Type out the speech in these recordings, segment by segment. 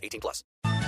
18 plus.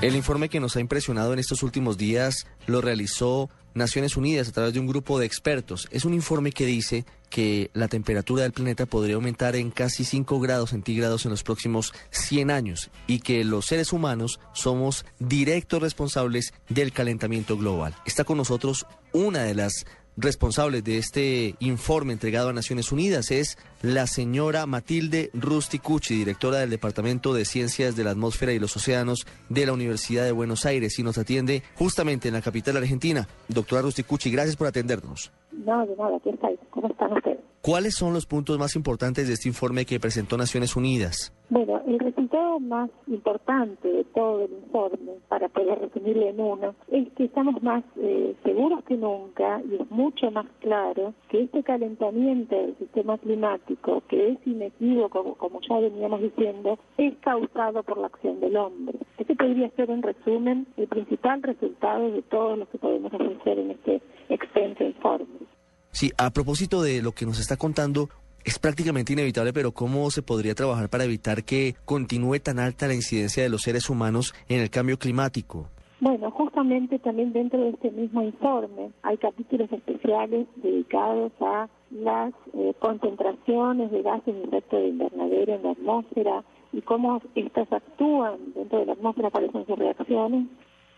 El informe que nos ha impresionado en estos últimos días lo realizó Naciones Unidas a través de un grupo de expertos. Es un informe que dice que la temperatura del planeta podría aumentar en casi 5 grados centígrados en los próximos 100 años y que los seres humanos somos directos responsables del calentamiento global. Está con nosotros una de las responsables de este informe entregado a Naciones Unidas es la señora Matilde Rusticucci, directora del Departamento de Ciencias de la Atmósfera y los Océanos de la Universidad de Buenos Aires y nos atiende justamente en la capital argentina. Doctora Rusticucci, gracias por atendernos. No, de nada, aquí estáis. ¿Cómo están ustedes? ¿Cuáles son los puntos más importantes de este informe que presentó Naciones Unidas? Bueno, el resultado más importante de todo el informe, para poder resumirlo en uno, es que estamos más eh, seguros que nunca y es mucho más claro que este calentamiento del sistema climático, que es inequívoco, como ya veníamos diciendo, es causado por la acción del hombre. Este podría ser, en resumen, el principal resultado de todo lo que podemos ofrecer en este extenso informe. Sí, a propósito de lo que nos está contando, es prácticamente inevitable, pero ¿cómo se podría trabajar para evitar que continúe tan alta la incidencia de los seres humanos en el cambio climático? Bueno, justamente también dentro de este mismo informe hay capítulos especiales dedicados a las eh, concentraciones de gases de efecto de invernadero en la atmósfera y cómo estas actúan dentro de la atmósfera, cuáles son sus reacciones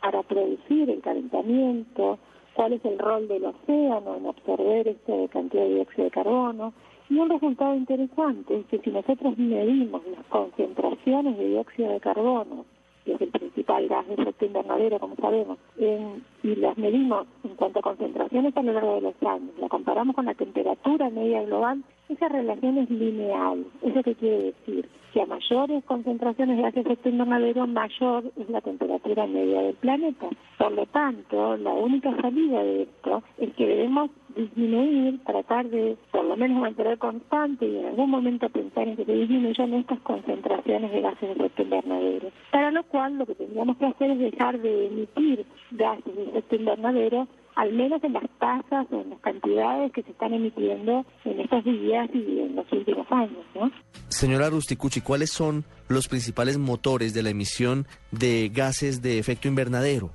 para producir el calentamiento, cuál es el rol del océano en absorber esta cantidad de dióxido de carbono. Y un resultado interesante es que si nosotros medimos las concentraciones de dióxido de carbono, que es el principal gas de efecto invernadero, como sabemos, y las medimos en cuanto a concentraciones a lo largo de los años, la comparamos con la temperatura media global, esa relación es lineal. ¿Eso qué quiere decir? Que a mayores concentraciones de gas de efecto invernadero, mayor es la temperatura media del planeta. Por lo tanto, la única salida de esto es que debemos disminuir, tratar de por lo menos mantener constante y en algún momento pensar en que se disminuyan estas concentraciones de gases de efecto invernadero. Para lo cual lo que tendríamos que hacer es dejar de emitir gases de efecto invernadero al menos en las tasas o en las cantidades que se están emitiendo en estos días y en los últimos años. ¿no? Señora Rusticucci, ¿cuáles son los principales motores de la emisión de gases de efecto invernadero?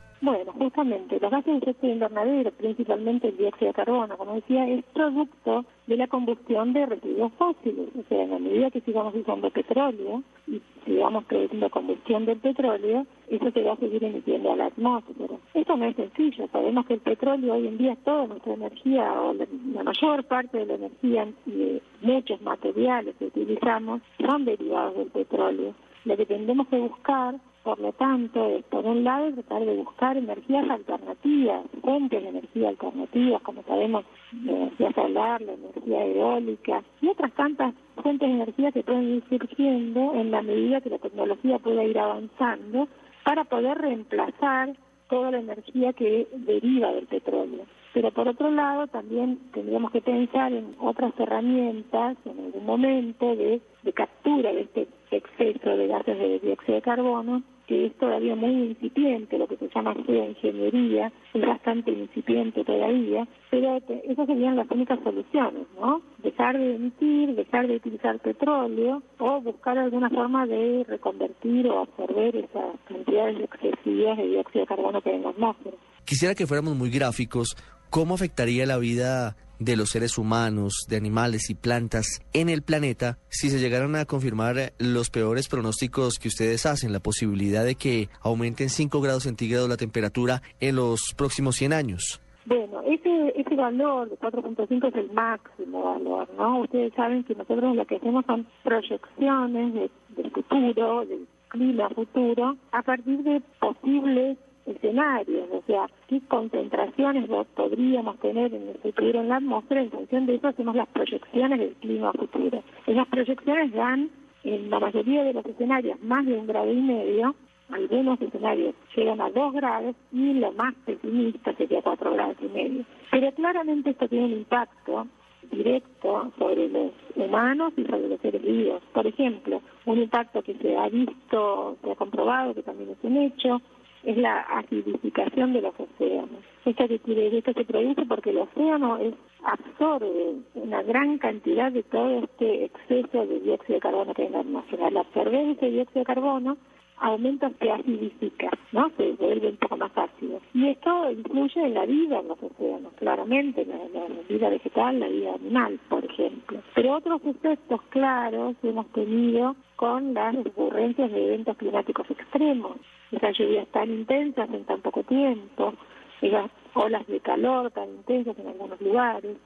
Justamente, los gases de efecto invernadero, principalmente el dióxido de carbono, como decía, es producto de la combustión de residuos fósiles. O sea, en la medida que sigamos usando petróleo y sigamos produciendo combustión del petróleo, eso se va a seguir emitiendo a la atmósfera. Esto no es sencillo. Sabemos que el petróleo hoy en día, toda nuestra energía, o la, la mayor parte de la energía y de muchos materiales que utilizamos, son derivados del petróleo. Lo que tendremos que buscar por lo tanto, por un lado, tratar de buscar energías alternativas, fuentes de energía alternativas, como sabemos, la energía solar, la energía eólica y otras tantas fuentes de energía que pueden ir surgiendo en la medida que la tecnología pueda ir avanzando para poder reemplazar toda la energía que deriva del petróleo. Pero por otro lado, también tendríamos que pensar en otras herramientas en algún momento de, de captura de este exceso de gases de dióxido de carbono, que es todavía muy incipiente, lo que se llama geoingeniería, es bastante incipiente todavía, pero esas serían las únicas soluciones, ¿no? Dejar de emitir, dejar de utilizar petróleo o buscar alguna forma de reconvertir o absorber esas cantidades excesivas de dióxido de carbono que hay en la atmósfera. Quisiera que fuéramos muy gráficos. ¿Cómo afectaría la vida de los seres humanos, de animales y plantas en el planeta si se llegaran a confirmar los peores pronósticos que ustedes hacen, la posibilidad de que aumente en 5 grados centígrados la temperatura en los próximos 100 años? Bueno, ese, ese valor de 4.5 es el máximo valor, ¿no? Ustedes saben que nosotros lo que hacemos son proyecciones de, del futuro, del clima futuro, a partir de posibles escenarios, o sea, qué concentraciones podríamos tener en el futuro en la atmósfera, en función de eso hacemos las proyecciones del clima futuro. Esas proyecciones dan, en la mayoría de los escenarios, más de un grado y medio, algunos escenarios llegan a 2 grados y lo más pesimista sería 4 grados y medio. Pero claramente esto tiene un impacto directo sobre los humanos y sobre los seres vivos. Por ejemplo, un impacto que se ha visto, se ha comprobado, que también es un hecho, es la acidificación de los océanos. Esto, que esto se produce porque el océano es, absorbe una gran cantidad de todo este exceso de dióxido de carbono que hay en la atmósfera. Al absorber ese dióxido de carbono, aumenta, se acidifica, ¿no? Se vuelve un poco más ácido. Y esto influye en la vida en los océanos, claramente, la, la, vida vegetal, la vida animal, por ejemplo. Pero otros efectos claros hemos tenido con las ocurrencias de eventos climáticos extremos. Esas lluvias tan intensas en tan poco tiempo, esas olas de calor tan intensas en algunos lugares,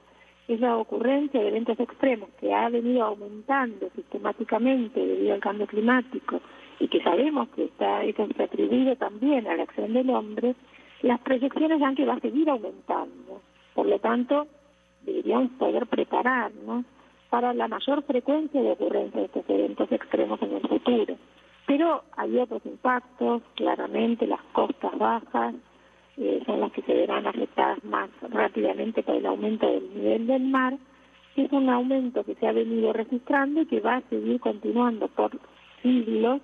esa ocurrencia de eventos extremos que ha venido aumentando sistemáticamente debido al cambio climático y que sabemos que está, eso se atribuye también a la acción del hombre, las proyecciones dan que va a seguir aumentando. Por lo tanto, deberíamos poder prepararnos para la mayor frecuencia de ocurrencia de estos eventos extremos en el futuro. Pero hay otros impactos, claramente las costas bajas eh, son las que se verán afectadas más rápidamente por el aumento del nivel del mar, que es un aumento que se ha venido registrando y que va a seguir continuando por siglos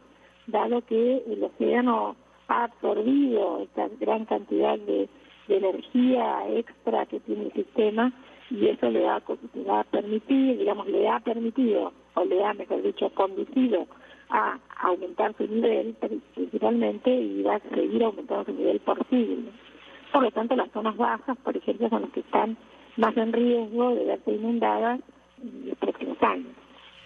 dado que el océano ha absorbido esta gran cantidad de, energía extra que tiene el sistema y eso le ha, le permitido, digamos, le ha permitido, o le ha, mejor dicho, conducido a aumentar su nivel principalmente y va a seguir aumentando su nivel por siglo. Por lo tanto, las zonas bajas, por ejemplo, son las que están más en riesgo de verse inundadas en los próximos.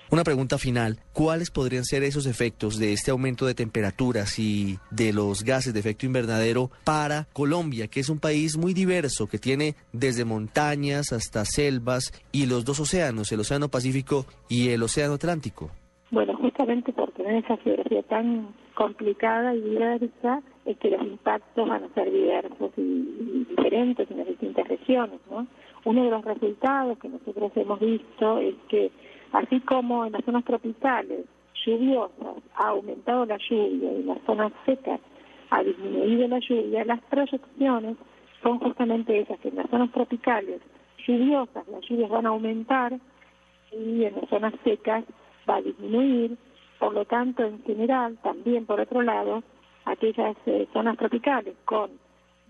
Una pregunta final, ¿cuáles podrían ser esos efectos de este aumento de temperaturas y de los gases de efecto invernadero para Colombia, que es un país muy diverso, que tiene desde montañas hasta selvas y los dos océanos, el Océano Pacífico y el Océano Atlántico? Bueno, justamente por tener esa geografía tan complicada y diversa, es que los impactos van a ser diversos y, diferentes en las distintas regiones, ¿no? Uno de los resultados que nosotros hemos visto es que Así como en las zonas tropicales lluviosas ha aumentado la lluvia y en las zonas secas ha disminuido la lluvia, las proyecciones son justamente esas, que en las zonas tropicales lluviosas las lluvias van a aumentar y en las zonas secas va a disminuir, por lo tanto, en general, también por otro lado, aquellas eh, zonas tropicales con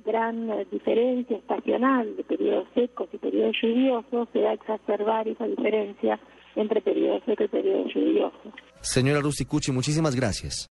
gran eh, diferencia estacional de periodos secos y periodos lluviosos, se va a exacerbar esa diferencia entre periodo seco y periodo lluvioso. Señora Rusticucci, muchísimas gracias.